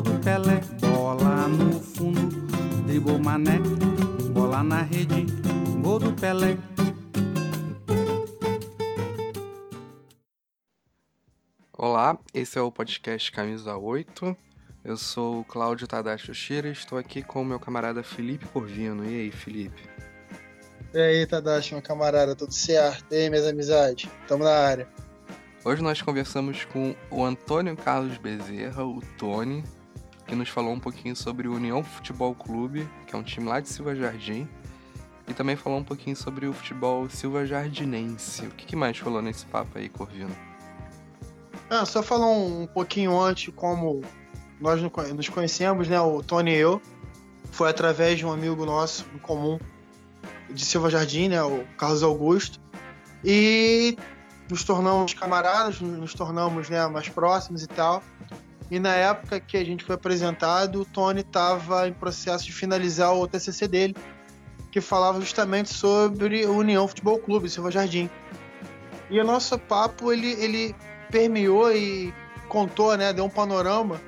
gol do Pelé. Bola no fundo, dribou mané. Bola na rede, gol do Pelé. Olá, esse é o podcast Camisa 8. Eu sou o Cláudio Tadashi Oshira e estou aqui com o meu camarada Felipe Corvino. E aí, Felipe? E aí, Tadashi, meu camarada, tudo certo? E aí, minhas amizades? Tamo na área. Hoje nós conversamos com o Antônio Carlos Bezerra, o Tony, que nos falou um pouquinho sobre o União Futebol Clube, que é um time lá de Silva Jardim, e também falou um pouquinho sobre o futebol Silva Jardinense. O que, que mais falou nesse papo aí, Corvino? Ah, só falar um pouquinho antes como nós nos conhecemos, né? O Tony e eu. Foi através de um amigo nosso em comum de Silva Jardim, né? O Carlos Augusto. E nos tornamos camaradas, nos tornamos né, mais próximos e tal. E na época que a gente foi apresentado, o Tony estava em processo de finalizar o TCC dele, que falava justamente sobre o União Futebol Clube, Silva Jardim. E o nosso papo ele, ele permeou e contou, né, deu um panorama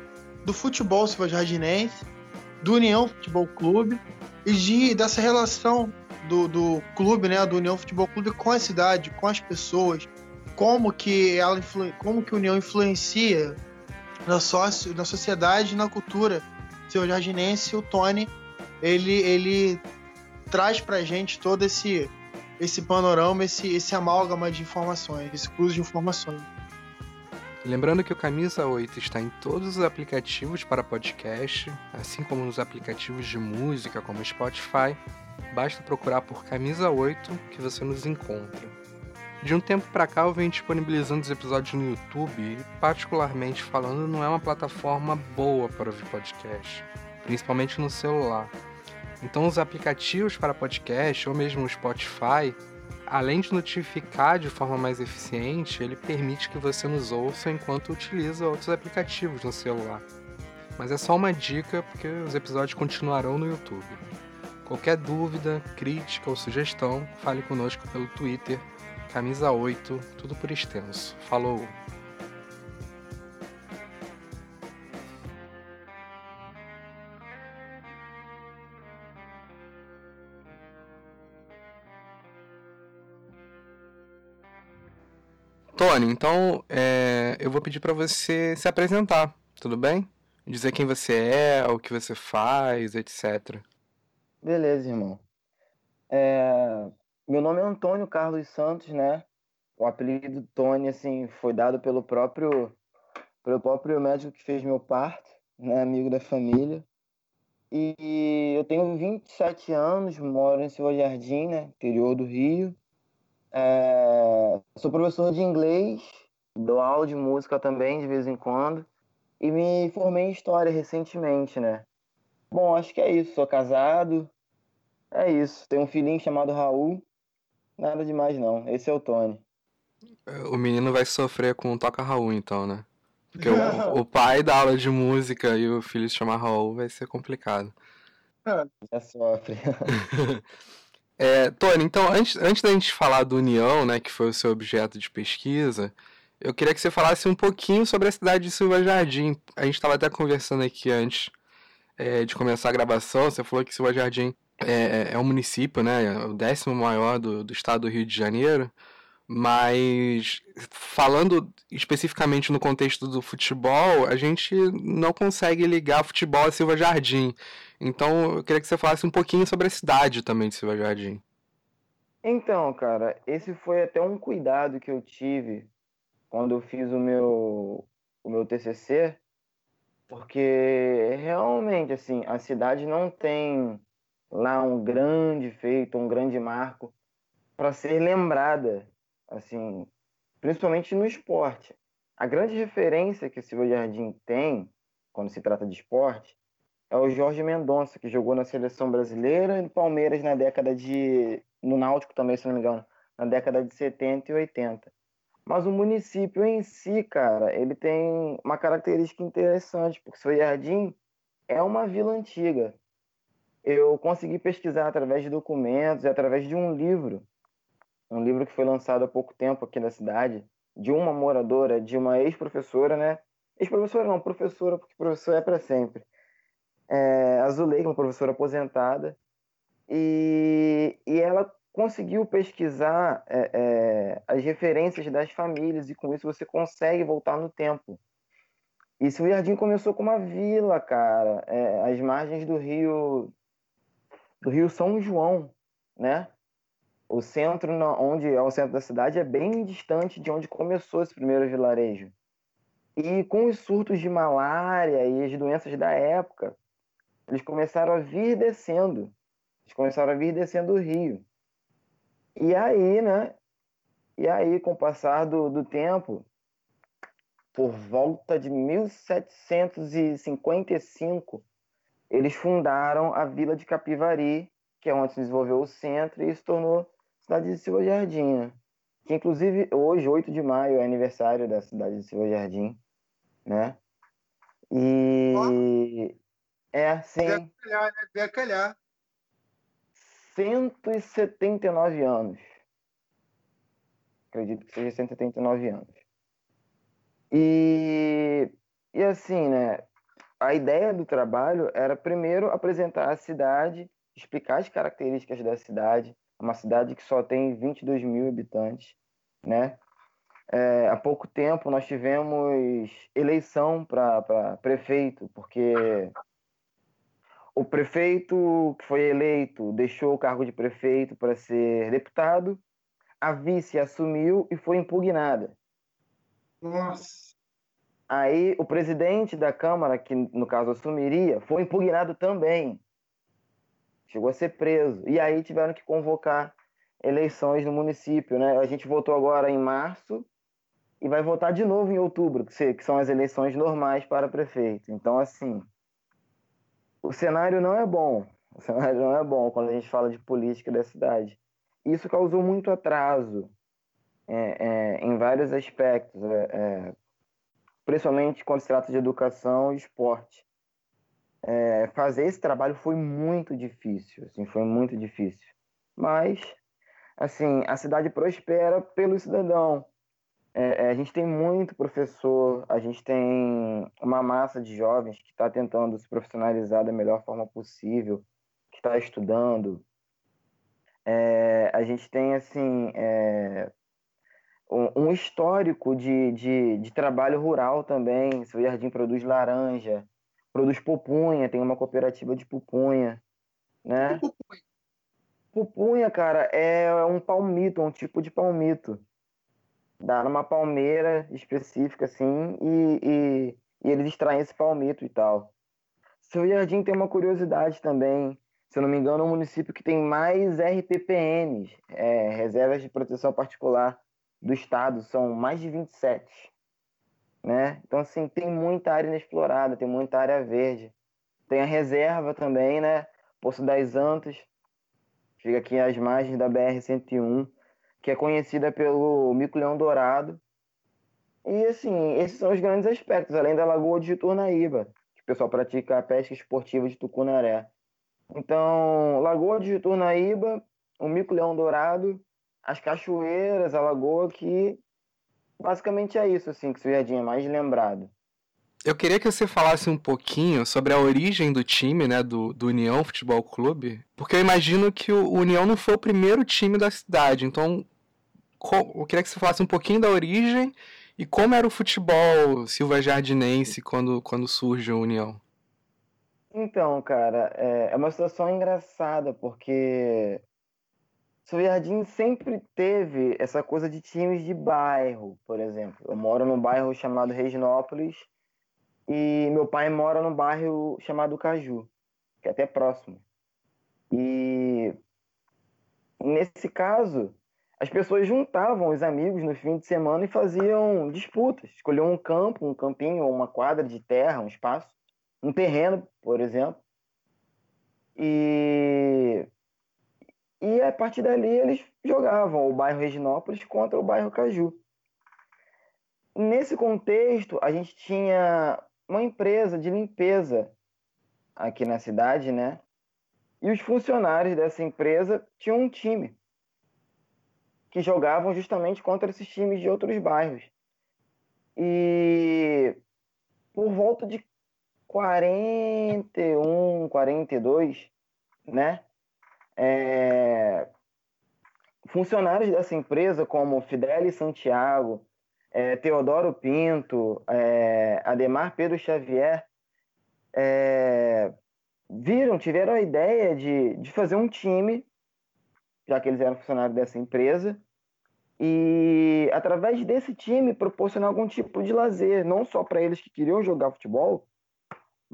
do futebol Silva Jardinense, do União Futebol Clube e de, dessa relação do, do clube, né, do União Futebol Clube com a cidade, com as pessoas, como que ela como que a União influencia na, sócio, na sociedade e na cultura. Seu jardinense, o Tony, ele, ele traz pra gente todo esse, esse panorama, esse, esse amálgama de informações, esse cruzo de informações. Lembrando que o Camisa 8 está em todos os aplicativos para podcast, assim como nos aplicativos de música como Spotify. Basta procurar por Camisa 8 que você nos encontra. De um tempo para cá eu venho disponibilizando os episódios no YouTube e, particularmente falando, não é uma plataforma boa para ouvir podcast, principalmente no celular. Então os aplicativos para podcast ou mesmo o Spotify além de notificar de forma mais eficiente, ele permite que você nos ouça enquanto utiliza outros aplicativos no celular. Mas é só uma dica porque os episódios continuarão no YouTube. Qualquer dúvida, crítica ou sugestão, fale conosco pelo Twitter, camisa 8, tudo por extenso. Falou! Tony, então é, eu vou pedir para você se apresentar, tudo bem? Dizer quem você é, o que você faz, etc. Beleza, irmão. É, meu nome é Antônio Carlos Santos, né? O apelido Tony, assim, foi dado pelo próprio, pelo próprio médico que fez meu parto, né? Amigo da família. E eu tenho 27 anos, moro em Silva Jardim, né? Interior do Rio. É, sou professor de inglês, dou aula de música também de vez em quando e me formei em história recentemente, né? Bom, acho que é isso. Sou casado, é isso. Tenho um filhinho chamado Raul. Nada demais não. Esse é o Tony. O menino vai sofrer com o Toca Raul, então, né? Porque o, o, pai dá aula de música e o filho se chamar Raul vai ser complicado. Já sofre. É, Tony, então, antes, antes da gente falar do União, né, que foi o seu objeto de pesquisa, eu queria que você falasse um pouquinho sobre a cidade de Silva Jardim. A gente estava até conversando aqui antes é, de começar a gravação, você falou que Silva Jardim é, é, é um município, né, é o décimo maior do, do estado do Rio de Janeiro, mas falando especificamente no contexto do futebol, a gente não consegue ligar futebol a Silva Jardim. Então, eu queria que você falasse um pouquinho sobre a cidade também de Silva Jardim. Então, cara, esse foi até um cuidado que eu tive quando eu fiz o meu o meu TCC, porque realmente assim, a cidade não tem lá um grande feito, um grande marco para ser lembrada, assim, principalmente no esporte. A grande referência que Silva Jardim tem quando se trata de esporte é o Jorge Mendonça, que jogou na seleção brasileira e no Palmeiras na década de. no Náutico também, se não me engano, na década de 70 e 80. Mas o município em si, cara, ele tem uma característica interessante, porque Seu Jardim é uma vila antiga. Eu consegui pesquisar através de documentos e através de um livro, um livro que foi lançado há pouco tempo aqui na cidade, de uma moradora, de uma ex-professora, né? Ex-professora não, professora, porque professor é para sempre. É, Azuleika, uma professora aposentada, e, e ela conseguiu pesquisar é, é, as referências das famílias e com isso você consegue voltar no tempo. E o jardim começou com uma vila, cara, é, às margens do rio do Rio São João, né? O centro, onde é o centro da cidade, é bem distante de onde começou esse primeiro vilarejo. E com os surtos de malária e as doenças da época, eles começaram a vir descendo. Eles começaram a vir descendo o rio. E aí, né? E aí, com o passar do, do tempo, por volta de 1755, eles fundaram a Vila de Capivari, que é onde se desenvolveu o centro, e se tornou cidade de Silva Jardim. Né? Que, inclusive, hoje, 8 de maio, é aniversário da cidade de Silva Jardim. Né? E. Oh. É, sim. Deve calhar, né? Deve calhar. 179 anos. Acredito que seja 179 anos. E, e assim, né? A ideia do trabalho era primeiro apresentar a cidade, explicar as características da cidade, uma cidade que só tem 22 mil habitantes, né? É, há pouco tempo nós tivemos eleição para prefeito, porque o prefeito que foi eleito deixou o cargo de prefeito para ser deputado, a vice assumiu e foi impugnada. Nossa. Aí o presidente da Câmara, que no caso assumiria, foi impugnado também. Chegou a ser preso. E aí tiveram que convocar eleições no município, né? A gente votou agora em março e vai votar de novo em outubro, que são as eleições normais para prefeito. Então, assim, o cenário não é bom. O cenário não é bom quando a gente fala de política da cidade. Isso causou muito atraso é, é, em vários aspectos, é, é principalmente quando se trata de educação e esporte. É, fazer esse trabalho foi muito difícil, assim, foi muito difícil. Mas, assim, a cidade prospera pelo cidadão. É, é, a gente tem muito professor, a gente tem uma massa de jovens que está tentando se profissionalizar da melhor forma possível, que está estudando. É, a gente tem, assim, é, um, um, histórico de, de, de, trabalho rural também. Seu Jardim produz laranja, produz pupunha, tem uma cooperativa de pupunha, né? Pupunha, cara, é um palmito, um tipo de palmito dá numa palmeira específica, assim, e, e, e eles extraem esse palmito e tal. Seu Jardim tem uma curiosidade também. Se eu não me engano, é um município que tem mais RPPNs, é, Reservas de Proteção Particular do Estado, são mais de 27. Né? Então, assim, tem muita área inexplorada, tem muita área verde. Tem a reserva também, né? Poço das Antas, fica aqui às margens da BR-101 que é conhecida pelo mico-leão dourado. E, assim, esses são os grandes aspectos, além da Lagoa de Juturnaíba, que o pessoal pratica a pesca esportiva de tucunaré. Então, Lagoa de Juturnaíba, o mico-leão dourado, as cachoeiras, a lagoa, que basicamente é isso, assim, que o Jardim é mais lembrado. Eu queria que você falasse um pouquinho sobre a origem do time, né, do, do União Futebol Clube, porque eu imagino que o União não foi o primeiro time da cidade, então eu queria que você falasse um pouquinho da origem e como era o futebol Silva Jardinense quando, quando surge a União. Então, cara, é, é uma situação engraçada, porque Silva Jardim sempre teve essa coisa de times de bairro, por exemplo. Eu moro num bairro chamado Reginópolis e meu pai mora num bairro chamado Caju, que é até próximo. E nesse caso, as pessoas juntavam os amigos no fim de semana e faziam disputas. Escolhiam um campo, um campinho ou uma quadra de terra, um espaço, um terreno, por exemplo. E, e a partir dali eles jogavam o bairro Reginópolis contra o bairro Caju. Nesse contexto, a gente tinha uma empresa de limpeza aqui na cidade, né? E os funcionários dessa empresa tinham um time que jogavam justamente contra esses times de outros bairros. E por volta de 41, 42, né? É... Funcionários dessa empresa, como Fidelis Santiago, é, Teodoro Pinto, é, Ademar Pedro Xavier, é, viram, tiveram a ideia de, de fazer um time, já que eles eram funcionários dessa empresa, e através desse time proporcionar algum tipo de lazer, não só para eles que queriam jogar futebol,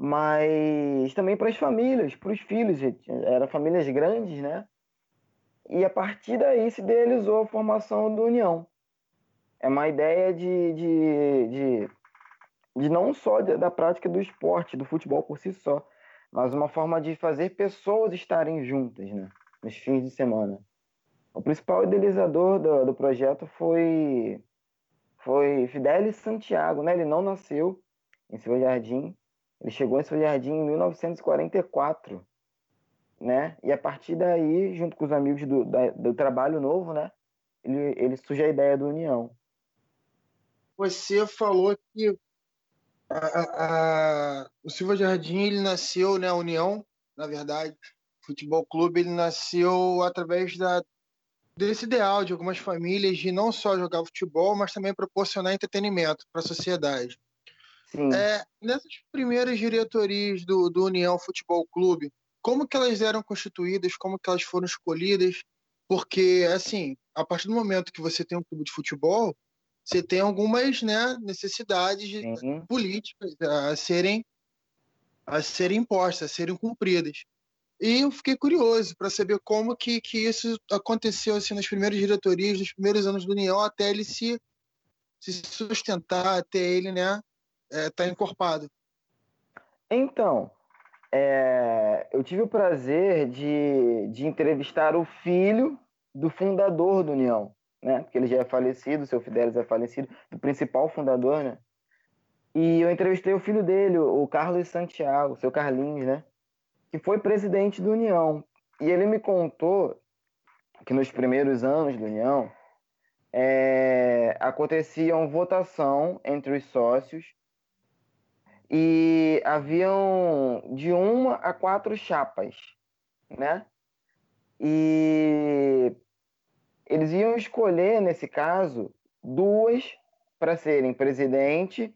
mas também para as famílias, para os filhos, eram famílias grandes, né? E a partir daí se idealizou a formação do União. É uma ideia de, de, de, de não só da prática do esporte, do futebol por si só, mas uma forma de fazer pessoas estarem juntas, né? Nos fins de semana. O principal idealizador do, do projeto foi foi Fidelis Santiago, né? Ele não nasceu em Silva Jardim, ele chegou em Silva Jardim em 1944, né? E a partir daí, junto com os amigos do, da, do trabalho novo, né? Ele, ele surge a ideia do União. Você falou que a, a, o Silva Jardim ele nasceu, né? A União, na verdade, futebol clube, ele nasceu através da, desse ideal de algumas famílias de não só jogar futebol, mas também proporcionar entretenimento para a sociedade. É, nessas primeiras diretorias do, do União Futebol Clube, como que elas eram constituídas, como que elas foram escolhidas? Porque, assim, a partir do momento que você tem um clube de futebol, você tem algumas né, necessidades Sim. políticas a serem, a serem impostas, a serem cumpridas. E eu fiquei curioso para saber como que, que isso aconteceu assim, nas primeiras diretorias, nos primeiros anos do União, até ele se, se sustentar, até ele né, é, tá encorpado. Então, é, eu tive o prazer de, de entrevistar o filho do fundador do União, né? Porque ele já é falecido, seu Fidelis é falecido, do principal fundador, né? E eu entrevistei o filho dele, o Carlos Santiago, seu Carlinhos, né? Que foi presidente do União. E ele me contou que nos primeiros anos do União é, aconteciam votação entre os sócios e haviam de uma a quatro chapas, né? E eles iam escolher, nesse caso, duas para serem presidente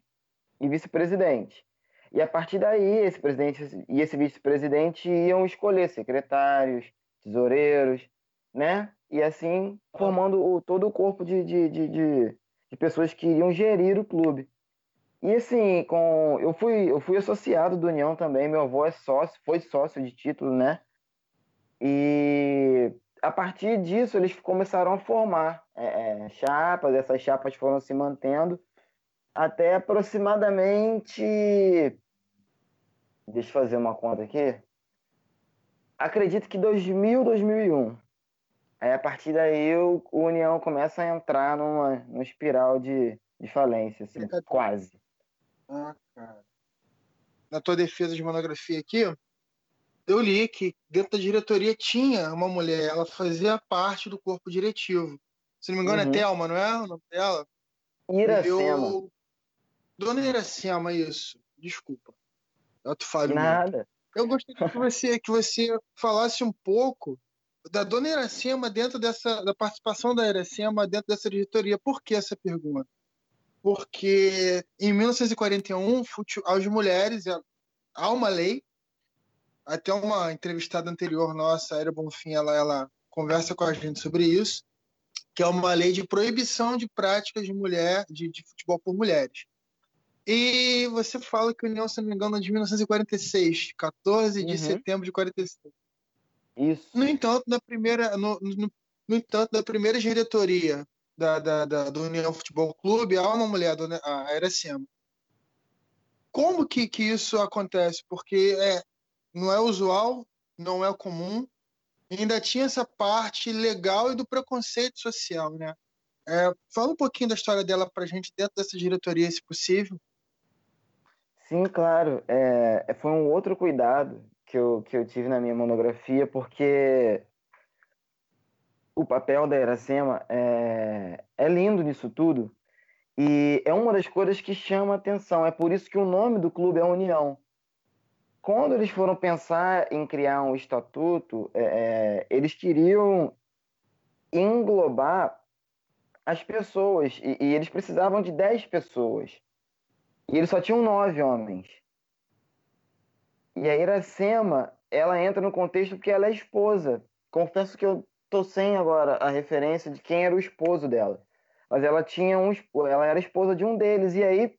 e vice-presidente. E a partir daí, esse presidente e esse vice-presidente iam escolher secretários, tesoureiros, né? E assim, formando o, todo o corpo de, de, de, de, de pessoas que iriam gerir o clube. E assim, com eu fui eu fui associado do União também, meu avô é sócio, foi sócio de título, né? E a partir disso eles começaram a formar é, é, chapas, essas chapas foram se mantendo até aproximadamente deixa eu fazer uma conta aqui. Acredito que 2000 2001 aí a partir daí o, o União começa a entrar numa, numa espiral de, de falência assim, quase ah, cara. Na tua defesa de monografia aqui, eu li que dentro da diretoria tinha uma mulher, ela fazia parte do corpo diretivo. Se não me engano, é uhum. é Thelma, não é o nome dela? Iracema. Eu... Dona Iracema, isso. Desculpa. Eu te falo. Nada. Eu gostaria que você, que você falasse um pouco da Dona Iracema dentro dessa, da participação da Iracema dentro dessa diretoria. Por que essa pergunta? Porque em 1941 as mulheres há uma lei até uma entrevistada anterior nossa, Era Bonfim, ela, ela conversa com a gente sobre isso, que é uma lei de proibição de práticas de mulher de, de futebol por mulheres. E você fala que a União, se não me engano, é de 1946, 14 de uhum. setembro de 46. Isso. No entanto, na primeira, no, no, no entanto, na primeira diretoria da, da, da, do União Futebol Clube há uma mulher, a Iracema. como que, que isso acontece? Porque é, não é usual, não é comum, ainda tinha essa parte legal e do preconceito social, né? É, fala um pouquinho da história dela para a gente dentro dessa diretoria, se possível. Sim, claro. É, foi um outro cuidado que eu, que eu tive na minha monografia, porque o papel da Iracema é, é lindo nisso tudo e é uma das coisas que chama atenção. É por isso que o nome do clube é União. Quando eles foram pensar em criar um estatuto, é, é eles queriam englobar as pessoas e, e eles precisavam de 10 pessoas. E eles só tinham nove homens. E a Iracema, ela entra no contexto porque ela é esposa. Confesso que eu tô sem agora a referência de quem era o esposo dela. Mas ela tinha um, ela era esposa de um deles. E aí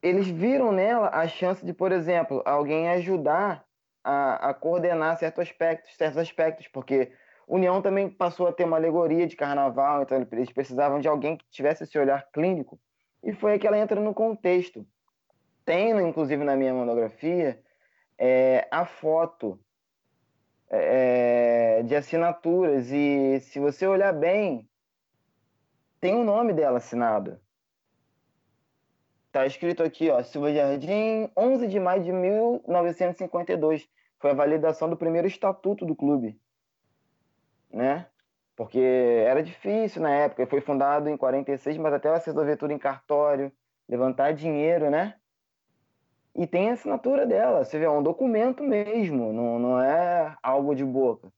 eles viram nela a chance de, por exemplo, alguém ajudar a, a coordenar certos aspectos, certos aspectos, porque União também passou a ter uma alegoria de carnaval, então eles precisavam de alguém que tivesse esse olhar clínico e foi aí que ela entra no contexto. Tem, inclusive, na minha monografia, é, a foto é, de assinaturas. E se você olhar bem, tem o nome dela assinado. Tá escrito aqui, ó, Silva Jardim, 11 de maio de 1952. Foi a validação do primeiro estatuto do clube, né? porque era difícil na época. Foi fundado em 46, mas até ela se resolver tudo em cartório, levantar dinheiro, né? E tem a assinatura dela, você vê, é um documento mesmo, não, não é algo de boca.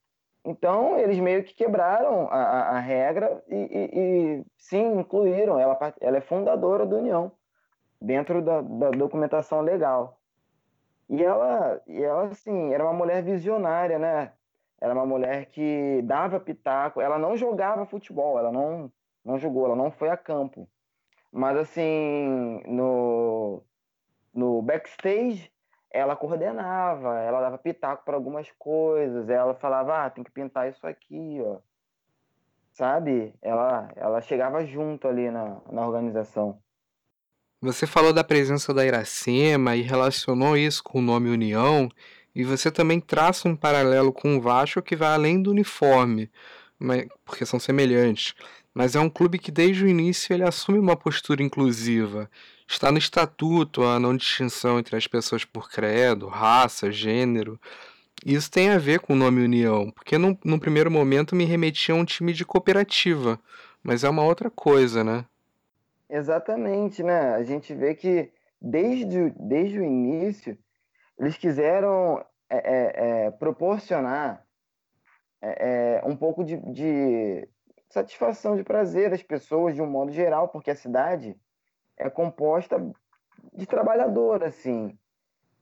Então, eles meio que quebraram a, a, a regra e, e, e, sim, incluíram. Ela, ela é fundadora da União, dentro da, da documentação legal. E ela, e ela, assim, era uma mulher visionária, né? Era uma mulher que dava pitaco. Ela não jogava futebol, ela não, não jogou, ela não foi a campo. Mas, assim, no, no backstage, ela coordenava, ela dava pitaco para algumas coisas. Ela falava, ah, tem que pintar isso aqui, ó. Sabe? Ela, ela chegava junto ali na, na organização. Você falou da presença da Iracema e relacionou isso com o nome União. E você também traça um paralelo com o Vasco que vai além do uniforme, porque são semelhantes. Mas é um clube que desde o início ele assume uma postura inclusiva. Está no estatuto a não distinção entre as pessoas por credo, raça, gênero. Isso tem a ver com o nome União, porque num, num primeiro momento me remetia a um time de cooperativa, mas é uma outra coisa, né? Exatamente, né? A gente vê que desde, desde o início eles quiseram é, é, é proporcionar é, é, um pouco de, de, satisfação, de prazer às pessoas de um modo geral, porque a cidade é composta de trabalhador, assim.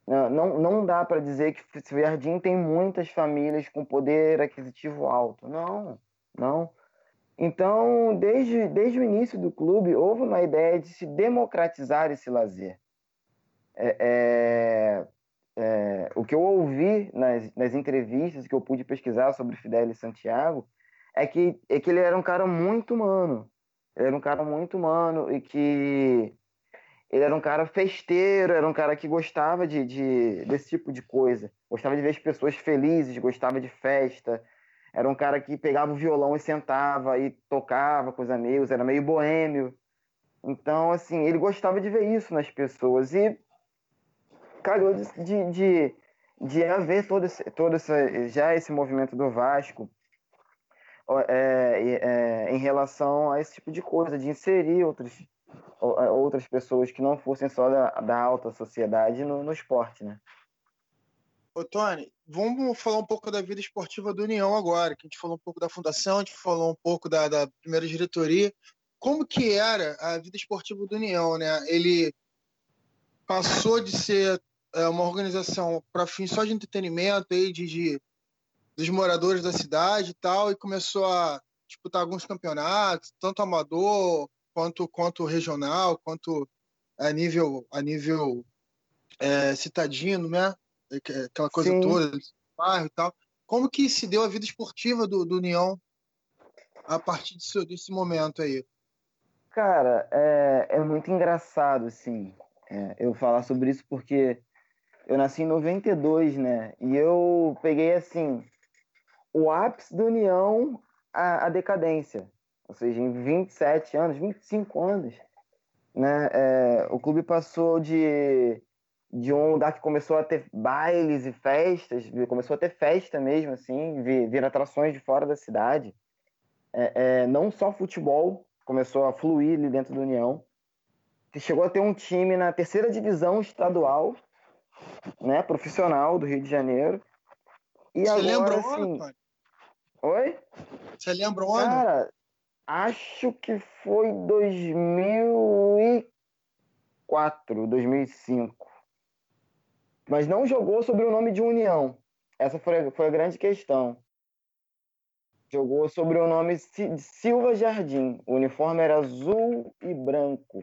Não, não, não dá para dizer que Jardim tem muitas famílias com poder aquisitivo alto. Não, não. Então, desde, desde o início do clube, houve uma ideia de se democratizar esse lazer. É, é, é, o que eu ouvi nas, nas entrevistas que eu pude pesquisar sobre Fidelis Santiago é que, é que ele era um cara muito humano. Ele era um cara muito humano e que ele era um cara festeiro, era um cara que gostava de, de, desse tipo de coisa. Gostava de ver as pessoas felizes, gostava de festa. Era um cara que pegava o violão e sentava e tocava com os amigos, era meio boêmio. Então, assim, ele gostava de ver isso nas pessoas. E calhou de, de, de, de haver todo, esse, todo esse, já esse movimento do Vasco é, é, em relação a esse tipo de coisa, de inserir outros, é, outras pessoas que não fossem só da, da alta sociedade no, no esporte, né? Ô, Tony, vamos falar um pouco da vida esportiva do União agora, que a gente falou um pouco da fundação, a gente falou um pouco da, da primeira diretoria. Como que era a vida esportiva do União, né? Ele passou de ser é, uma organização para fins só de entretenimento aí, de, de, dos moradores da cidade e tal, e começou a disputar alguns campeonatos, tanto amador quanto, quanto regional, quanto a nível, a nível é, citadino, né? Aquela coisa Sim. toda, bairro e tal. Como que se deu a vida esportiva do, do União a partir desse, desse momento aí? Cara, é, é muito engraçado, assim. é, eu falar sobre isso porque eu nasci em 92, né? E eu peguei assim o ápice da União à, à decadência. Ou seja, em 27 anos, 25 anos, né? É, o clube passou de, de um lugar que começou a ter bailes e festas, começou a ter festa mesmo, assim, vir, vir atrações de fora da cidade. É, é, não só futebol começou a fluir ali dentro da União, que chegou a ter um time na terceira divisão estadual, né, profissional do Rio de Janeiro. E Você agora, lembra o assim... ano? Oi? Você lembra o ano? Cara, acho que foi 2004, 2005. Mas não jogou sobre o nome de União. Essa foi, foi a grande questão. Jogou sobre o nome de Silva Jardim. O uniforme era azul e branco.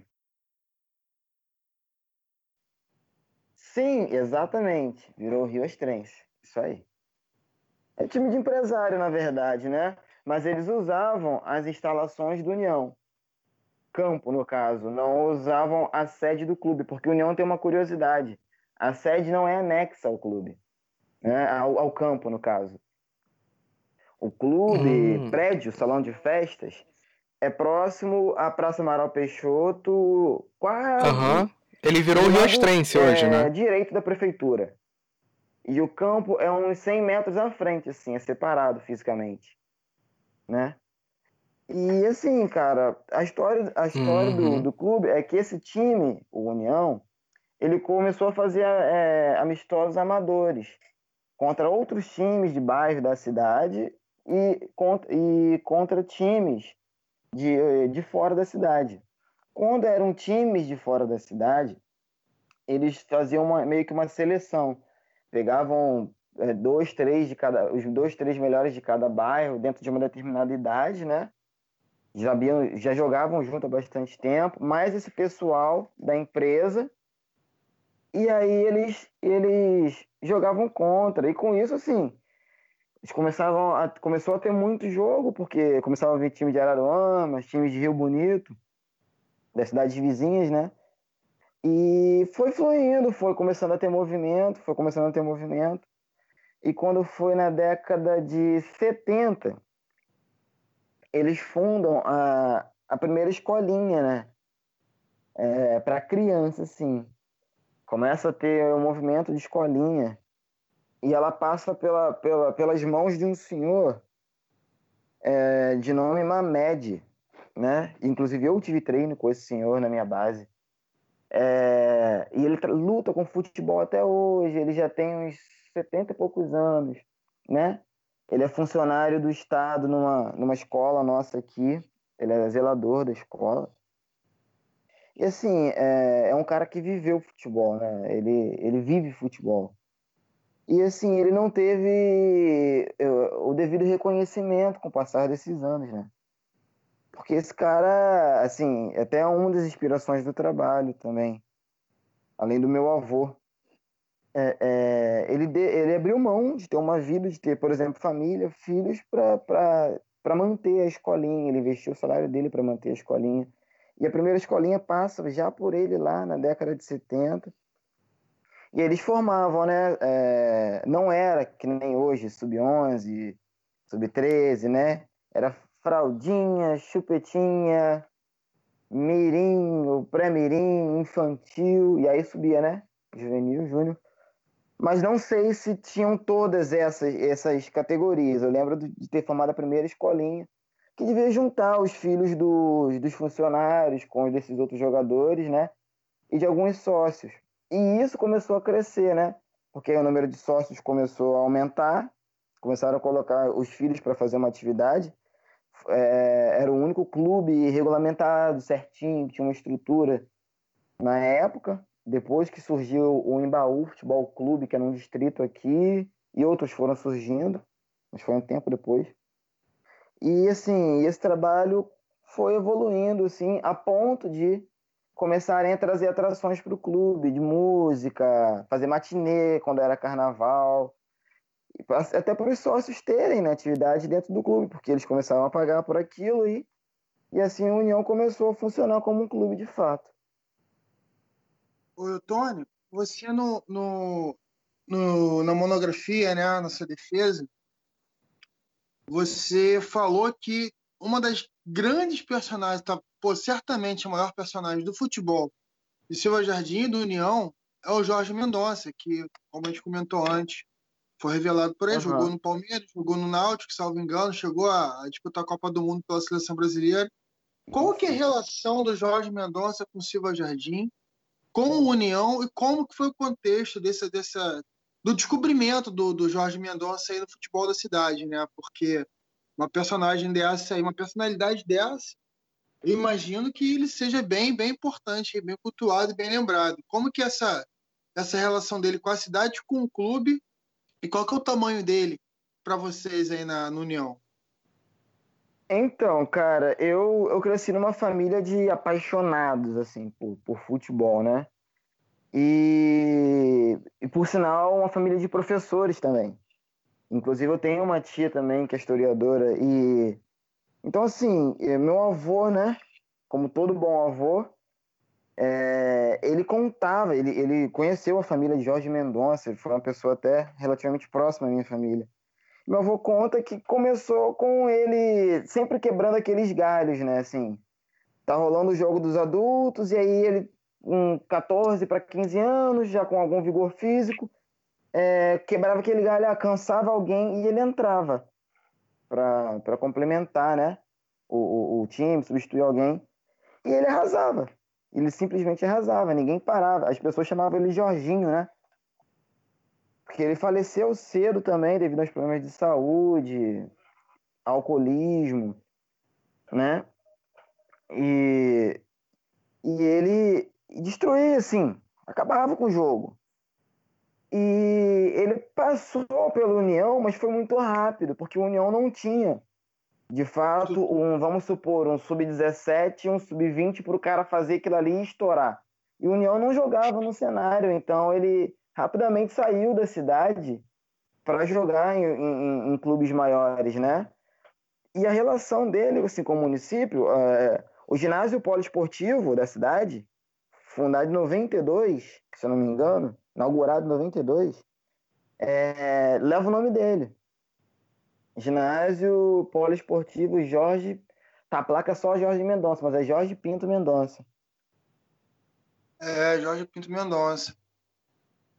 Sim, exatamente. Virou Rio Estrense. Isso aí. É time de empresário, na verdade, né? Mas eles usavam as instalações do União. Campo, no caso. Não usavam a sede do clube, porque o União tem uma curiosidade. A sede não é anexa ao clube. Né? Ao, ao campo, no caso. O clube, Hum. prédio, salão de festas, é próximo à Praça Amaral Peixoto, quase Aham. Ele virou o do lado, Riostrense hoje, é, né? direito da prefeitura. E o campo é uns 100 metros à frente, assim, é separado fisicamente, né? E assim, cara, a história, a história Uhum. do, do clube é que esse time, o União, ele começou a fazer é, amistosos amadores contra outros times de bairro da cidade e contra, e contra times de, de fora da cidade. Quando eram times de fora da cidade, eles faziam uma- meio que uma seleção. Pegavam é, dois, três de cada, os dois, três melhores de cada bairro dentro de uma determinada idade, né? Já, já jogavam junto há bastante tempo, mais esse pessoal da empresa. E aí eles, eles jogavam contra. E com isso, assim, eles começavam a, começou a ter muito jogo, porque começava a vir time de Araruama, times de Rio Bonito, das cidades vizinhas, né? E foi fluindo, foi começando a ter movimento, foi começando a ter movimento. E quando foi na década de 70, eles fundam a, a primeira escolinha, né? É, para criança, assim. Começa a ter um movimento de escolinha. E ela passa pela, pela, pelas mãos de um senhor é, de nome Mamed, né? Inclusive eu tive treino com esse senhor na minha base. É, e ele luta com futebol até hoje, ele já tem uns 70 e poucos anos, né? Ele é funcionário do Estado numa, numa escola nossa aqui, ele é zelador da escola. E assim, é, é um cara que viveu futebol, né? Ele, ele vive futebol. E assim, ele não teve o devido reconhecimento com o passar desses anos, né? Porque esse cara, assim, é até uma das inspirações do trabalho também. Além do meu avô. É, é, ele, de- ele abriu mão de ter uma vida, de ter, por exemplo, família, filhos, para manter a escolinha. Ele investiu o salário dele para manter a escolinha. E a primeira escolinha passa já por ele lá na década de 70. E eles formavam, né? é, não era que nem hoje, sub-11, sub-13, né? Era fraldinha, chupetinha, mirim, pré-mirim, infantil, e aí subia, né? Juvenil, júnior. Mas não sei se tinham todas essas, essas categorias. Eu lembro de de ter formado a primeira escolinha, que devia juntar os filhos dos, dos funcionários com os desses outros jogadores, né? E de alguns sócios. E isso começou a crescer, né? Porque o número de sócios começou a aumentar, começaram a colocar os filhos para fazer uma atividade. É, era o único clube regulamentado, certinho, que tinha uma estrutura na época. Depois que surgiu o Embaú Futebol Clube, que era um distrito aqui, e outros foram surgindo, mas foi um tempo depois. E assim, esse trabalho foi evoluindo assim, a ponto de começarem a trazer atrações para o clube, de música, fazer matinê quando era carnaval, até para os sócios terem né, atividade dentro do clube, porque eles começaram a pagar por aquilo e, e assim a União começou a funcionar como um clube de fato. Ô, Tony, você no, no, no, na monografia, né, na sua defesa, você falou que uma das grandes personagens, tá, pô, certamente a maior personagem do futebol de Silva Jardim e do União é o Jorge Mendonça, que, como a gente comentou antes, foi revelado por aí, uhum. jogou no Palmeiras, jogou no Náutico, salvo engano, chegou a, disputar a Copa do Mundo pela seleção brasileira. Qual que é a relação do Jorge Mendonça com o Silva Jardim, com o União e como que foi o contexto desse, dessa, do descobrimento do, do Jorge Mendonça aí no futebol da cidade, né? Porque uma personagem dessa aí, uma personalidade dessa, eu imagino que ele seja bem, bem importante, bem cultuado e bem lembrado. Como que essa essa relação dele com a cidade, com o clube e qual que é o tamanho dele para vocês aí na, na União? Então, cara, eu, eu cresci numa família de apaixonados, assim, por, por futebol, né? E, e, por sinal, uma família de professores também. Inclusive, eu tenho uma tia também que é historiadora. E então, assim, eh, meu avô, né? Como todo bom avô, é, ele contava, ele, ele conheceu a família de Jorge Mendonça, ele foi uma pessoa até relativamente próxima à minha família. Meu avô conta que começou com ele sempre quebrando aqueles galhos, né? Assim, tá rolando o jogo dos adultos, e aí ele, com 14 para 15 anos, já com algum vigor físico, é, quebrava aquele galho, alcançava alguém e ele entrava para complementar, né? O, o, o time, substituir alguém. E ele arrasava. Ele simplesmente arrasava, ninguém parava. As pessoas chamavam ele Jorginho, né? Porque ele faleceu cedo também devido aos problemas de saúde, alcoolismo, né? E, e ele destruía, assim, acabava com o jogo. E ele passou pela União, mas foi muito rápido, porque o União não tinha de fato, um, vamos supor, um sub-17 e um sub-20 para o cara fazer aquilo ali e estourar. E o União não jogava no cenário, então ele rapidamente saiu da cidade para jogar em, em, em, clubes maiores, né? E a relação dele assim, com o município, é, o ginásio poliesportivo da cidade, fundado em 92, se eu não me engano, inaugurado em 92, é, leva o nome dele. Ginásio Poliesportivo Jorge. Tá, a placa é só Jorge Mendonça, mas é Jorge Pinto Mendonça. É, Jorge Pinto Mendonça.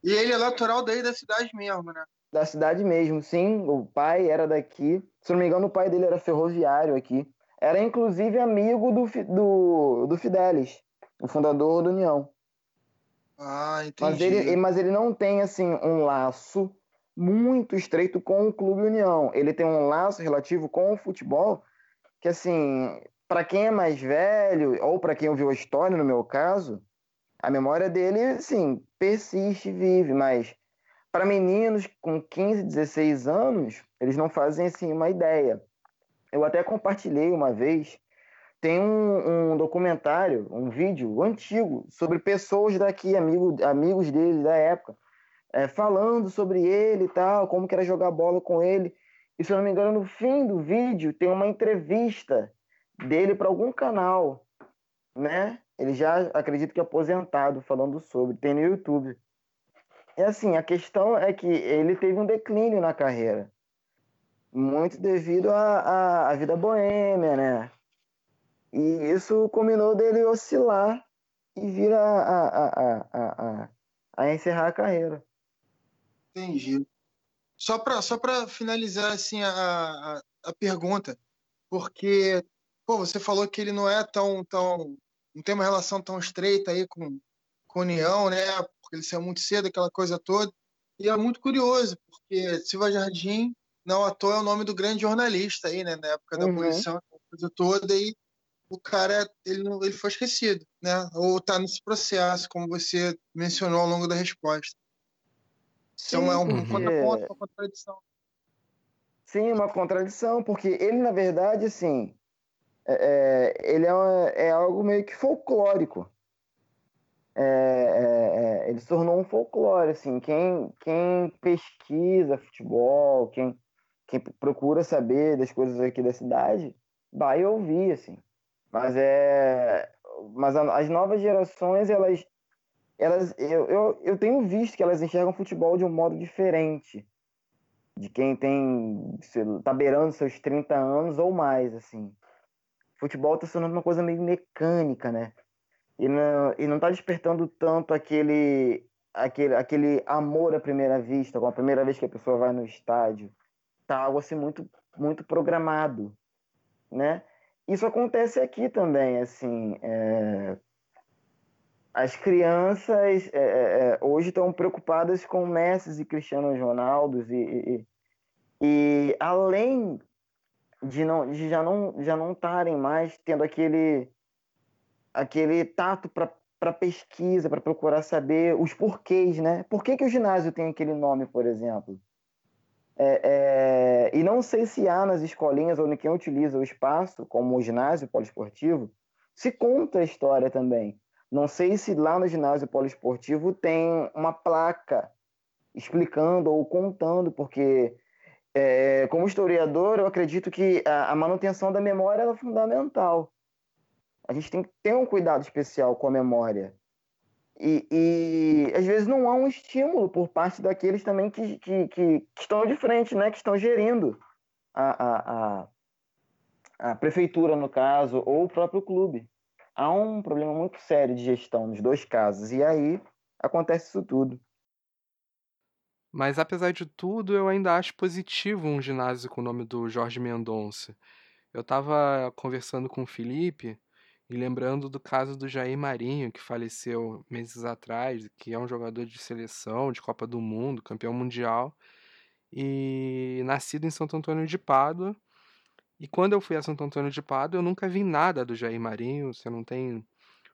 E ele é natural daí da cidade mesmo, né? Da cidade mesmo, sim. O pai era daqui. Se não me engano, o pai dele era ferroviário aqui. Era inclusive amigo do, do, do Fidelis, o fundador da União. Ah, entendi. Mas ele, mas ele não tem, assim, um laço muito estreito com o Clube União. Ele tem um laço relativo com o futebol que, assim, para quem é mais velho, ou para quem ouviu a história, no meu caso, a memória dele, assim, persiste, vive, mas para meninos com 15, 16 anos, eles não fazem, assim, uma ideia. Eu até compartilhei uma vez, tem um, um documentário, um vídeo antigo, sobre pessoas daqui, amigo, amigos dele da época, é, falando sobre ele e tal, como que era jogar bola com ele. E se eu não me engano, no fim do vídeo tem uma entrevista dele para algum canal, né? Ele já acredito que é aposentado falando sobre, tem no YouTube. E assim, a questão é que ele teve um declínio na carreira. Muito devido à vida boêmia, né? E isso combinou dele oscilar e vir a, a, a, a, a encerrar a carreira. Entendi. Só para só finalizar assim, a, a, a, pergunta, porque pô, você falou que ele não é tão, tão. não tem uma relação tão estreita aí com, com a União, né? Porque ele saiu muito cedo, aquela coisa toda. E é muito curioso, porque Silva Jardim, não à toa, é o nome do grande jornalista aí, né? Na época da uhum. abolição, coisa toda, e o cara ele, não, ele foi esquecido, né? Ou está nesse processo, como você mencionou ao longo da resposta. Então é um porque... contraponto, uma contradição. Sim, uma contradição, porque ele, na verdade, assim, é, é ele é, uma, é, algo meio que folclórico. É, é, é, ele se tornou um folclore, assim, quem, quem pesquisa futebol, quem, quem procura saber das coisas aqui da cidade, vai ouvir, assim. Mas é, mas as novas gerações elas elas, eu, eu, eu tenho visto que elas enxergam futebol de um modo diferente de quem tem tá beirando seus 30 anos ou mais, assim. Futebol tá sendo uma coisa meio mecânica, né? E não, e não tá despertando tanto aquele, aquele, aquele amor à primeira vista, com a primeira vez que a pessoa vai no estádio. Tá algo assim muito, muito programado, né? Isso acontece aqui também, assim. É... As crianças é, é, é hoje estão preocupadas com Messi e Cristiano Ronaldo e, e, e além de, não, de já não já não estarem mais tendo aquele aquele tato para pesquisa, para procurar saber os porquês, né? Por que, que o ginásio tem aquele nome, por exemplo? É, é, e não sei se há nas escolinhas ou quem utiliza o espaço, como o ginásio poliesportivo, se conta a história também. Não sei se lá no ginásio poliesportivo tem uma placa explicando ou contando, porque, é, como historiador, eu acredito que a, a manutenção da memória é fundamental. A gente tem que ter um cuidado especial com a memória. E, e, às vezes não há um estímulo por parte daqueles também que, que, que, que estão de frente, né? que estão gerindo a, a, a, a, prefeitura, no caso, ou o próprio clube. Há um problema muito sério de gestão nos dois casos, e aí acontece isso tudo. Mas apesar de tudo, eu ainda acho positivo um ginásio com o nome do Jorge Mendonça. Eu estava conversando com o Felipe e lembrando do caso do Jair Marinho, que faleceu meses atrás, que é um jogador de seleção, de Copa do Mundo, campeão mundial, e nascido em Santo Antônio de Pádua. E quando eu fui a Santo Antônio de Pádua, eu nunca vi nada do Jair Marinho. Você não tem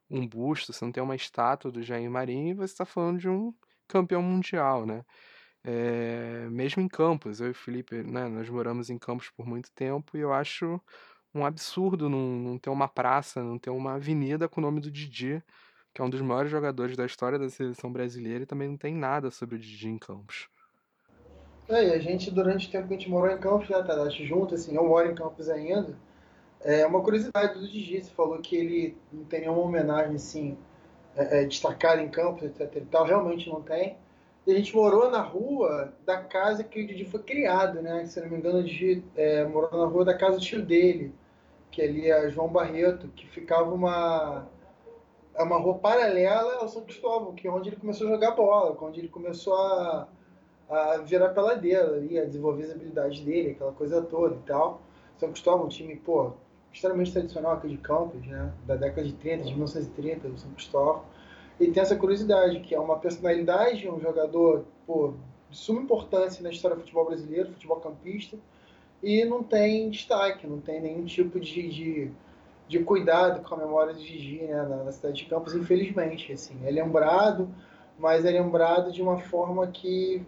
um busto, você não tem uma estátua do Jair Marinho, você está falando de um campeão mundial, né? É, mesmo em Campos, eu e o Felipe, né, nós moramos em Campos por muito tempo e eu acho um absurdo não, não ter uma praça, não ter uma avenida com o nome do Didi, que é um dos maiores jogadores da história da seleção brasileira e também não tem nada sobre o Didi em Campos. É, e a gente, durante o tempo que a gente morou em Campos, né, Tadashi, junto, assim, eu moro em Campos ainda, é uma curiosidade do Didi, você falou que ele não tem nenhuma homenagem, assim, é, é, destacada em Campos, etc e tal, realmente não tem. E a gente morou na rua da casa que o Didi foi criado, né? Se não me engano, o Didi é, morou na rua da casa do tio dele que ali é João Barreto, que ficava uma é uma rua paralela ao São Cristóvão, que é onde ele começou a jogar bola, onde ele começou a, a virar peladeira ali, a desenvolver as habilidades dele, aquela coisa toda e tal. São Cristóvão, um time, pô, extremamente tradicional aqui de Campos, né, da década de 30, de 1930, o São Cristóvão. E tem essa curiosidade, que é uma personalidade, um jogador, pô, de suma importância na história do futebol brasileiro, futebol campista, e não tem destaque, não tem nenhum tipo de, de, de cuidado com a memória de Gigi né, na, na, cidade de Campos, infelizmente. Assim, é lembrado, mas é lembrado de uma forma que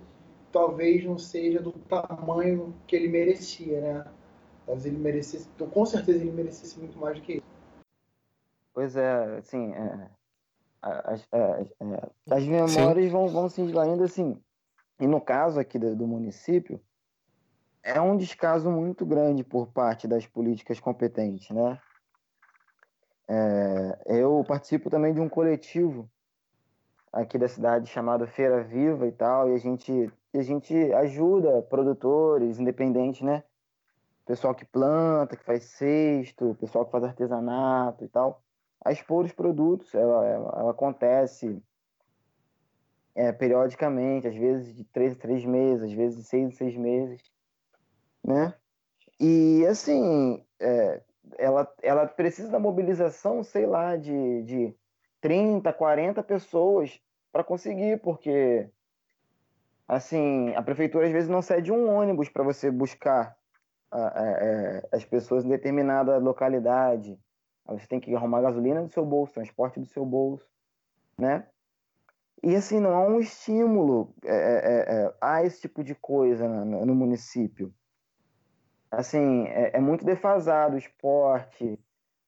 talvez não seja do tamanho que ele merecia, né? Talvez ele merecesse, com certeza ele merecesse muito mais do que isso. Pois é, assim, é, as, as, é, as memórias vão, vão se ainda assim. E no caso aqui do, do município, é um descaso muito grande por parte das políticas competentes, né? É, eu participo também de um coletivo aqui da cidade chamado Feira Viva e tal, e a gente, a gente ajuda produtores independentes, né? Pessoal que planta, que faz cesto, pessoal que faz artesanato e tal, a expor os produtos. Ela, ela, ela acontece é, periodicamente, às vezes de três em três meses, às vezes de seis em seis meses né? E assim, é, ela, ela precisa da mobilização, sei lá, de, de 30, 40 pessoas para conseguir, porque assim, a prefeitura às vezes não cede um ônibus para você buscar a, a, a, é, as pessoas em determinada localidade. Você tem que arrumar gasolina do seu bolso, transporte do seu bolso, né? E assim, não há um estímulo é, é, é, a esse tipo de coisa no, no município assim, é, é, muito defasado o esporte,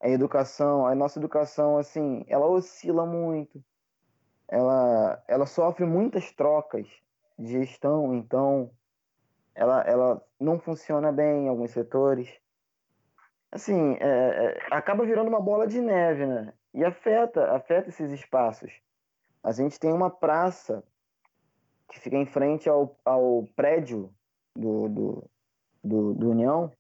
a educação, a nossa educação, assim, ela oscila muito. Ela, ela sofre muitas trocas gestão, então ela, ela não funciona bem em alguns setores. Assim, é, é, acaba virando uma bola de neve, né? E afeta, afeta esses espaços. a gente tem uma praça que fica em frente ao, ao prédio do, do, do, do União,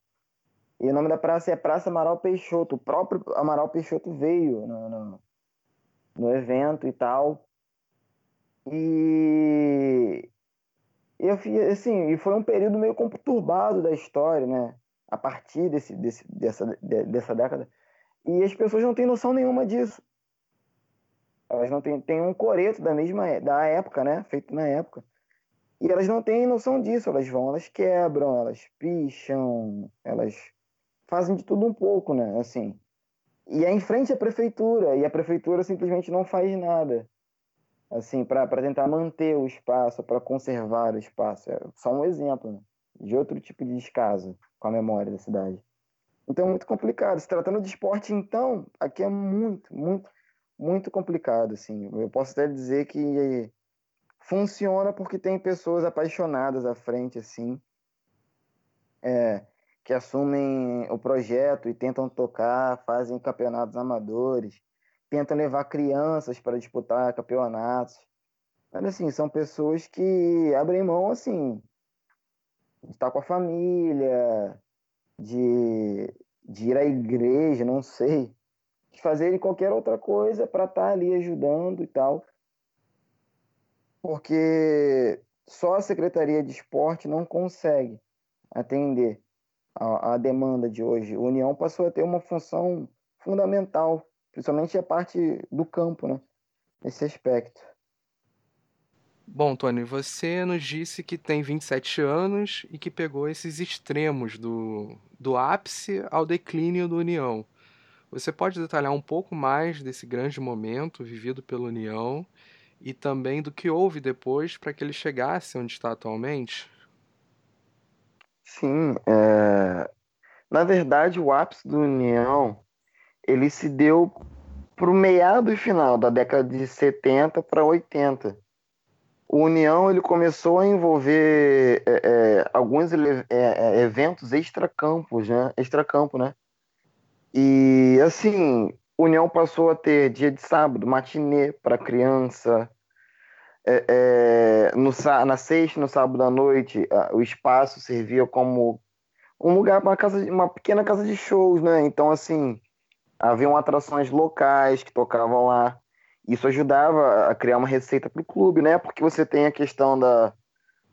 e o nome da praça é Praça Amaral Peixoto. O próprio Amaral Peixoto veio no, no, no evento e tal. E, e assim, e foi um período meio conturbado da história, né? A partir desse, desse, dessa, dessa década. E as pessoas não têm noção nenhuma disso. Elas não têm, têm um coreto da mesma da época, né? Feito na época. E elas não têm noção disso. Elas vão, elas quebram, elas picham, elas fazem de tudo um pouco, né? Assim. E é em frente à prefeitura, e a prefeitura simplesmente não faz nada. Assim, para tentar manter o espaço, para conservar o espaço. É só um exemplo né? de outro tipo de descaso com a memória da cidade. Então é muito complicado. Se tratando de esporte, então, aqui é muito, muito, muito complicado. Assim. Eu posso até dizer que funciona porque tem pessoas apaixonadas à frente, assim. É, que assumem o projeto e tentam tocar, fazem campeonatos amadores, tentam levar crianças para disputar campeonatos. Mas assim, são pessoas que abrem mão assim de estar com a família, de, de ir à igreja, não sei, de fazer qualquer outra coisa para estar ali ajudando e tal. Porque só a Secretaria de Esporte não consegue atender a, a demanda de hoje. A União passou a ter uma função fundamental, principalmente a parte do campo, né? Nesse aspecto. Bom, Tony, você nos disse que tem 27 anos e que pegou esses extremos do, do ápice ao declínio do União. Você pode detalhar um pouco mais desse grande momento vivido pela União e também do que houve depois para que ele chegasse onde está atualmente? Sim, é... na verdade o ápice do União ele se deu para o meado e final da década de 70 para 80. O União ele começou a envolver é, é, alguns é, é, eventos extracampos, né? Extracampo, né? E assim, União passou a ter dia de sábado, matinê para criança, é, é, no, na sexta, no sábado à noite, o espaço servia como um lugar, uma, casa, uma pequena casa de shows, né? Então, assim, haviam atrações locais que tocavam lá. Isso ajudava a criar uma receita para o clube, né? Porque você tem a questão da,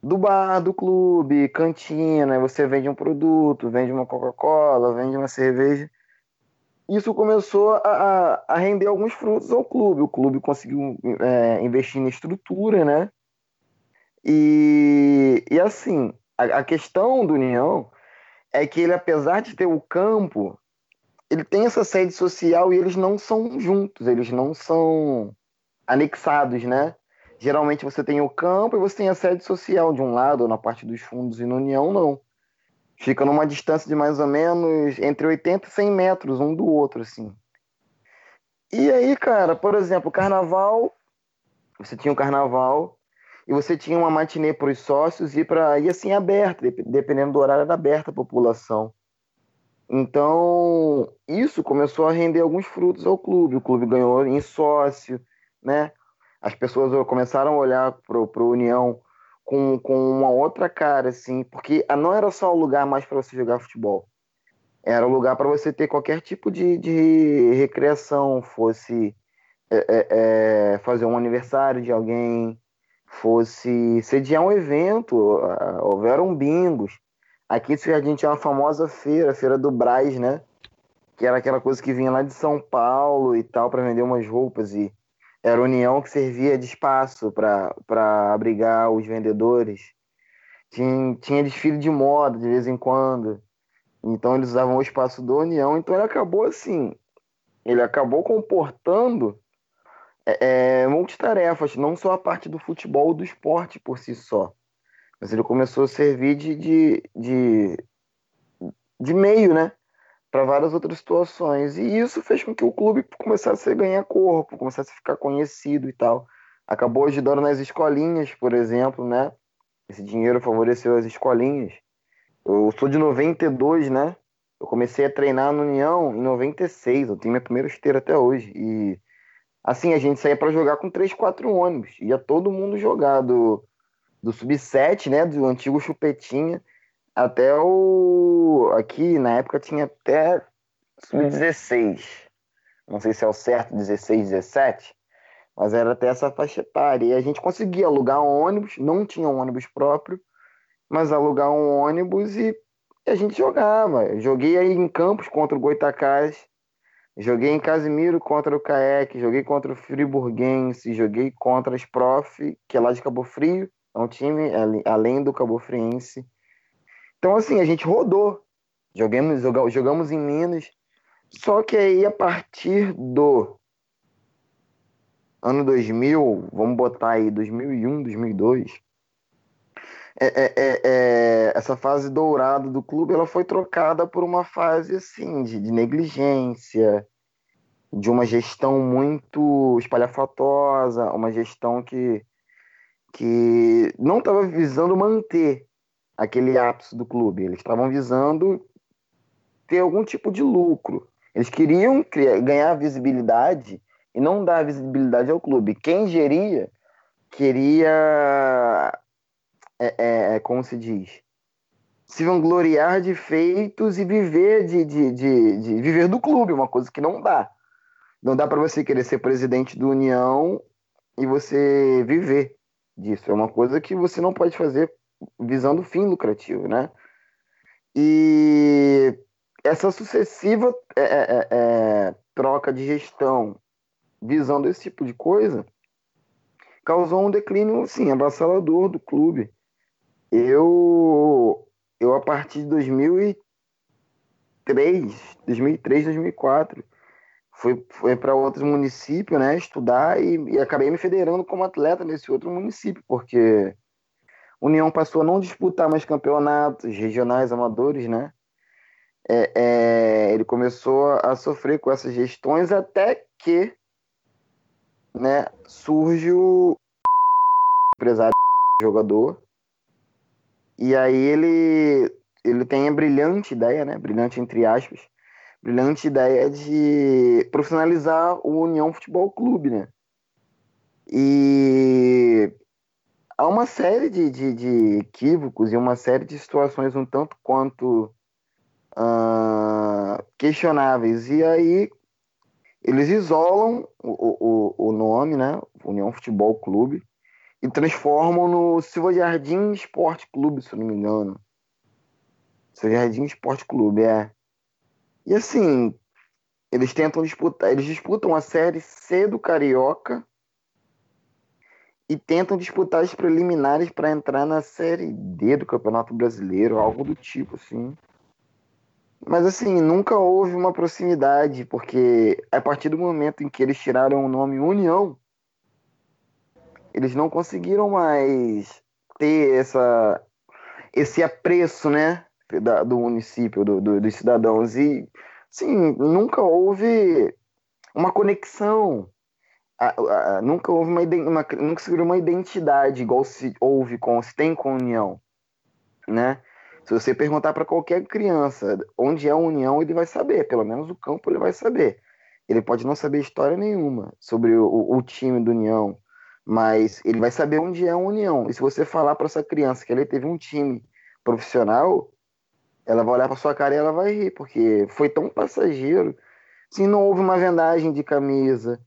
do bar, do clube, cantina, você vende um produto, vende uma Coca-Cola, vende uma cerveja isso começou a, a, render alguns frutos ao clube. O clube conseguiu é, investir em estrutura, né? E, e assim, a, a, questão do União é que ele, apesar de ter o campo, ele tem essa sede social e eles não são juntos, eles não são anexados, né? Geralmente você tem o campo e você tem a sede social de um lado, na parte dos fundos, e no União não. Fica numa distância de mais ou menos entre 80 e 100 metros um do outro, assim. E aí, cara, por exemplo, carnaval, você tinha o carnaval e você tinha uma matinê para os sócios e para ir assim aberta, dependendo do horário era aberta a população. Então, isso começou a render alguns frutos ao clube. O clube ganhou em sócio, né? As pessoas começaram a olhar para o União com, com uma outra cara, assim, porque não era só o lugar mais para você jogar futebol. Era o lugar para você ter qualquer tipo de, de recreação, fosse é, é, fazer um aniversário de alguém, fosse sediar um evento, houveram bingos. Aqui a gente tinha uma famosa feira, a Feira do Braz, né? Que era aquela coisa que vinha lá de São Paulo e tal, para vender umas roupas e era União que servia de espaço para abrigar os vendedores. Tinha, tinha desfile de moda de vez em quando. Então eles usavam o espaço da União. Então ele acabou assim. Ele acabou comportando é, é, multitarefas, não só a parte do futebol do esporte por si só. Mas ele começou a servir de, de, de, de meio, né? para várias outras situações. E isso fez com que o clube começasse a ganhar corpo, começasse a ficar conhecido e tal. Acabou ajudando nas escolinhas, por exemplo, né? Esse dinheiro favoreceu as escolinhas. Eu sou de 92, né? Eu comecei a treinar no União em 96. Eu tenho minha primeira esteira até hoje. E Assim, a gente saía para jogar com três, quatro ônibus. Ia todo mundo jogar do, do sub-7, né? Do antigo chupetinha até o. Aqui na época tinha até sub-16. Não sei se é o certo, 16, 17. Mas era até essa faixa etária. E a gente conseguia alugar um ônibus, não tinha um ônibus próprio, mas alugar um ônibus e a gente jogava. Joguei aí em Campos contra o Goitacás, joguei em Casimiro contra o Caec, joguei contra o Friburguense, joguei contra as Prof, que é lá de Cabo Frio, é um time além do Cabo Friense. Então, assim, a gente rodou. Jogamos, jogamos em Minas. Só que aí, a partir do ano 2000, vamos botar aí 2001, 2002, é, é, é, é, essa fase dourada do clube ela foi trocada por uma fase assim de, de negligência, de uma gestão muito espalhafatosa, uma gestão que, que não estava visando manter aquele ápice do clube. Eles estavam visando ter algum tipo de lucro. Eles queriam criar, ganhar visibilidade e não dar visibilidade ao clube. Quem geria queria, é, é, é, como se diz, se vangloriar de feitos e viver de, de, de, de viver do clube, uma coisa que não dá. Não dá para você querer ser presidente do União e você viver disso. É uma coisa que você não pode fazer visando fim lucrativo, né? E essa sucessiva é, é, é, é, troca de gestão visando esse tipo de coisa causou um declínio, sim, avassalador do clube. Eu, eu a partir de 2003, 2003, 2004, fui, fui para outro município, né, estudar e, e acabei me federando como atleta nesse outro município, porque União passou a não disputar mais campeonatos regionais amadores, né? É, é, ele começou a sofrer com essas gestões até que né, surge o empresário jogador e aí ele ele tem a brilhante ideia, né? Brilhante entre aspas, brilhante ideia de profissionalizar o União Futebol Clube, né? E há uma série de, de, de, equívocos e uma série de situações um tanto quanto uh, questionáveis. E aí eles isolam o, o, o nome, né? União Futebol Clube, e transformam no Silva Jardim Esporte Clube, se não me engano. Silva Jardim Esporte Clube, é. E assim, eles tentam disputar, eles disputam a série C do Carioca e tentam disputar as preliminares para entrar na Série D do Campeonato Brasileiro, algo do tipo, assim. Mas, assim, nunca houve uma proximidade, porque a partir do momento em que eles tiraram o nome União, eles não conseguiram mais ter essa, esse apreço, né, da, do município, do, do, dos cidadãos. E, sim, nunca houve uma conexão a, a, nunca houve uma, uma, nunca se criou uma identidade igual se houve com se tem com a União, né? Se você perguntar para qualquer criança onde é a União, ele vai saber, pelo menos o campo ele vai saber. Ele pode não saber história nenhuma sobre o, o time do União, mas ele vai saber onde é a União. E se você falar para essa criança que ele teve um time profissional, ela vai olhar para sua cara e ela vai rir, porque foi tão passageiro. Se não houve uma vendagem de camisa,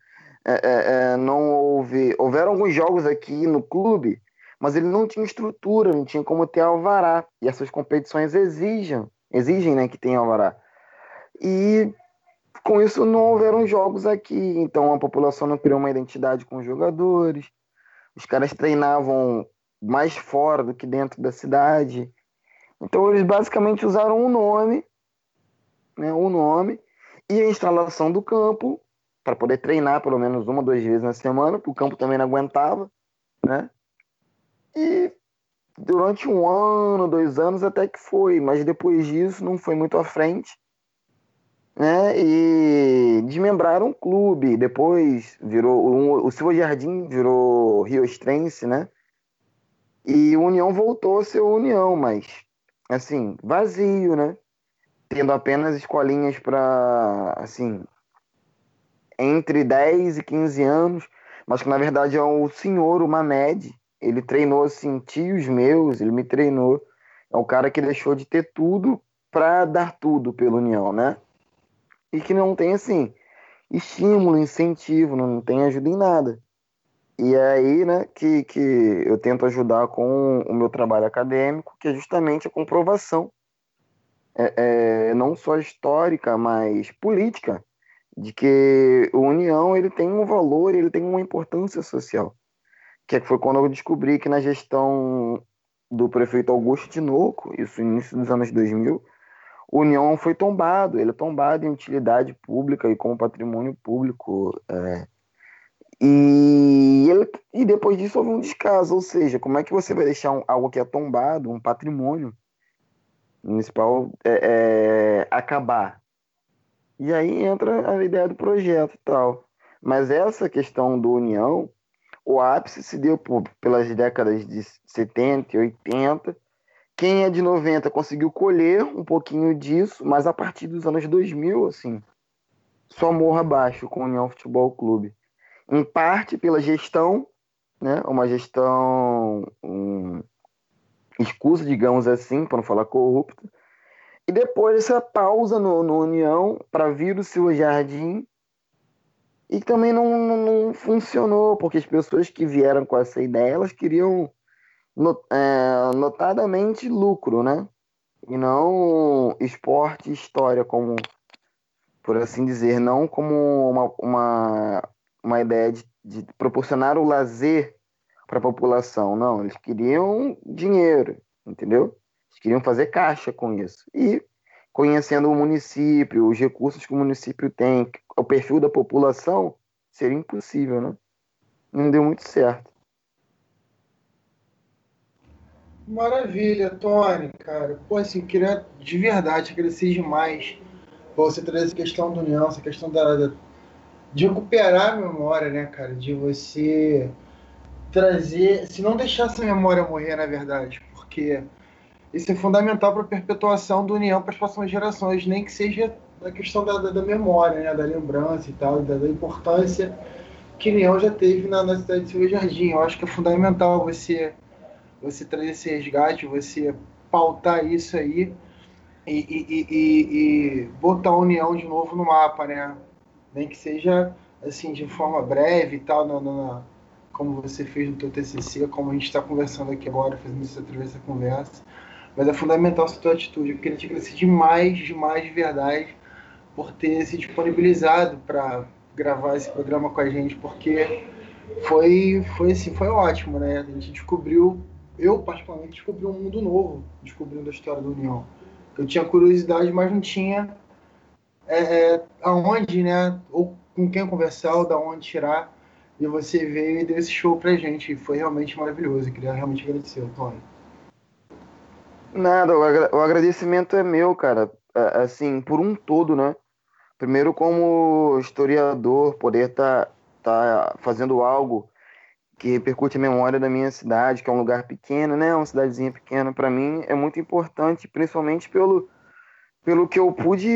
é, é, é, não houve. Houveram alguns jogos aqui no clube, mas ele não tinha estrutura, não tinha como ter alvará. E essas competições exigem, exigem né, que tenha alvará. E com isso não houveram jogos aqui, então a população não criou uma identidade com os jogadores. Os caras treinavam mais fora do que dentro da cidade. Então eles basicamente usaram o um nome, né, o um nome e a instalação do campo para poder treinar pelo menos uma, duas vezes na semana, porque o campo também não aguentava, né? E durante um ano, dois anos até que foi, mas depois disso não foi muito à frente, né? E desmembraram o clube, depois virou um, o Silva Jardim virou Rio Estrense, né? E o União voltou a ser União, mas assim, vazio, né? Tendo apenas escolinhas para assim, entre 10 e 15 anos, mas que na verdade é o senhor, o Mamed. Ele treinou assim, tios meus, ele me treinou. É o cara que deixou de ter tudo para dar tudo pela União, né? E que não tem assim estímulo, incentivo, não tem ajuda em nada. E é aí, né, que, que eu tento ajudar com o meu trabalho acadêmico, que é justamente a comprovação, é, é, não só histórica, mas política, de que a União ele tem um valor, ele tem uma importância social. Que foi quando eu descobri que na gestão do prefeito Augusto Tinoco, isso no início dos anos 2000, o União foi tombado, ele é tombado em utilidade pública e como patrimônio público. É, e, ele, e depois disso houve um descaso, ou seja, como é que você vai deixar um, algo que é tombado, um patrimônio municipal, é, é, acabar? E aí entra a ideia do projeto e tal. Mas essa questão do União, o ápice se deu por, pelas décadas de 70 e 80. Quem é de 90 conseguiu colher um pouquinho disso, mas a partir dos anos 2000, assim, só morra abaixo com o União Futebol Clube em parte pela gestão, né? uma gestão um, escusa, digamos assim, para não falar corrupta, e depois essa pausa no, no União para vir o seu Jardim, e também não, não, não, funcionou, porque as pessoas que vieram com essa ideia, elas queriam not, é, notadamente lucro, né? E não esporte e história, como, por assim dizer, não como uma, uma uma ideia de, de proporcionar o lazer para a população. Não, eles queriam dinheiro, entendeu? Eles queriam fazer caixa com isso. E conhecendo o município, os recursos que o município tem, o perfil da população, seria impossível, né? Não deu muito certo. Maravilha, Tony, cara. Pô, assim, queria de verdade agradecer demais você trazer essa questão do União, essa questão da, da de recuperar a memória, né, cara? De você trazer, se não deixar essa memória morrer, na verdade, porque isso é fundamental para a perpetuação da união para as próximas gerações, nem que seja a questão da, da, da, memória, né, da lembrança e tal, da, da importância que União já teve na, na cidade de Silva Jardim. Eu acho que é fundamental você você trazer esse resgate, você pautar isso aí e, e, e, e botar a União de novo no mapa, né? Nem que seja assim de forma breve e tal, na, na, como você fez no teu TCC, como a gente está conversando aqui agora, fazendo isso através dessa conversa. Mas é fundamental essa tua atitude. Eu queria te agradecer demais, demais de verdade, por ter se disponibilizado para gravar esse programa com a gente, porque foi, foi assim, foi ótimo, né? A gente descobriu, eu particularmente descobri um mundo novo, descobrindo a história da União. Eu tinha curiosidade, mas não tinha é, é, aonde, né? Ou com quem conversar, ou da onde tirar. E você veio e deu esse show pra gente. Foi realmente maravilhoso. Eu queria realmente agradecer, Tony. Nada, o agradecimento é meu, cara. É, assim, por um todo, né? Primeiro, como historiador, poder estar tá, tá fazendo algo que repercute a memória da minha cidade, que é um lugar pequeno, né? Uma cidadezinha pequena, para mim é muito importante, principalmente pelo pelo que eu pude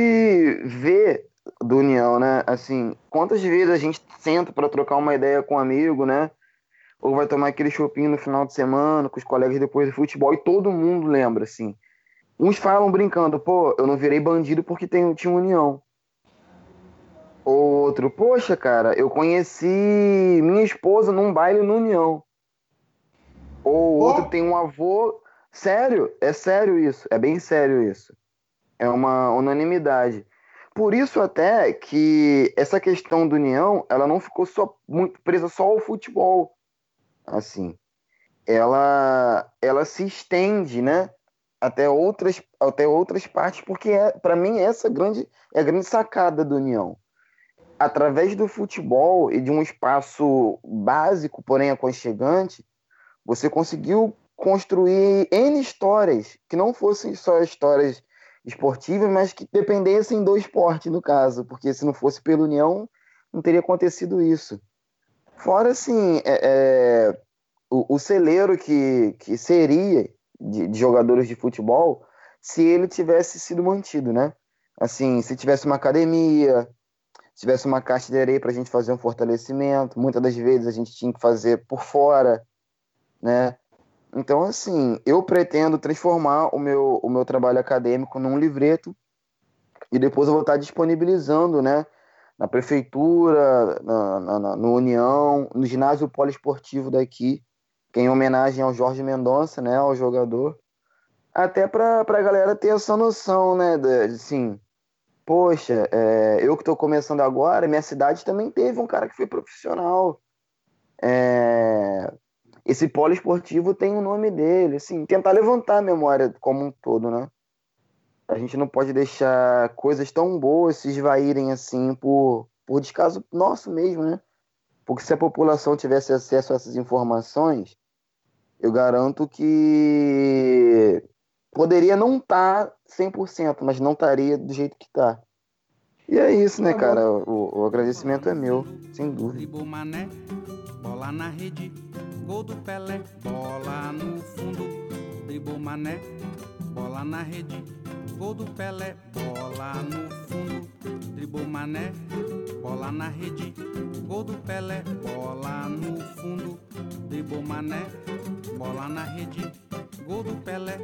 ver do União, né? Assim, quantas vezes a gente senta para trocar uma ideia com um amigo, né? Ou vai tomar aquele shopping no final de semana com os colegas depois do futebol e todo mundo lembra, assim. Uns falam brincando, pô, eu não virei bandido porque tem, tinha União. Outro, poxa, cara, eu conheci minha esposa num baile no União. Ou outro tem um avô. Sério, é sério isso, é bem sério isso é uma unanimidade. Por isso até que essa questão do união, ela não ficou só muito presa só ao futebol, assim. Ela ela se estende, né, até outras até outras partes, porque é, para mim essa grande é a grande sacada do união. Através do futebol e de um espaço básico, porém aconchegante, você conseguiu construir N histórias que não fossem só histórias esportivas, mas que dependessem do esporte, no caso, porque se não fosse pela União, não teria acontecido isso. Fora, assim, é, é, o, o, celeiro que, que seria de, de, jogadores de futebol se ele tivesse sido mantido, né? Assim, se tivesse uma academia, tivesse uma caixa de areia para a gente fazer um fortalecimento. Muitas das vezes a gente tinha que fazer por fora, né? Então, assim, eu pretendo transformar o meu, o meu trabalho acadêmico num livreto e depois eu vou estar disponibilizando, né? Na prefeitura, na, na, no União, no ginásio poliesportivo daqui, que é em homenagem ao Jorge Mendonça, né? Ao jogador. Até para a galera ter essa noção, né? De, assim, poxa, é, eu que estou começando agora, minha cidade também teve um cara que foi profissional. É, esse polo esportivo tem o um nome dele, assim, tentar levantar a memória como um todo, né? A gente não pode deixar coisas tão boas se esvaírem assim por, por descaso nosso mesmo, né? Porque se a população tivesse acesso a essas informações, eu garanto que poderia não estar tá 100%, mas não estaria do jeito que está. E é isso, né, cara? O, o agradecimento é meu, sem dúvida. Bola na rede, gol do Pelé, bola no fundo, dribou mané, bola na rede, gol do Pelé, bola no fundo, dribou mané, bola na rede, gol do Pelé, bola no fundo, dribou mané, bola na rede, gol do Pelé,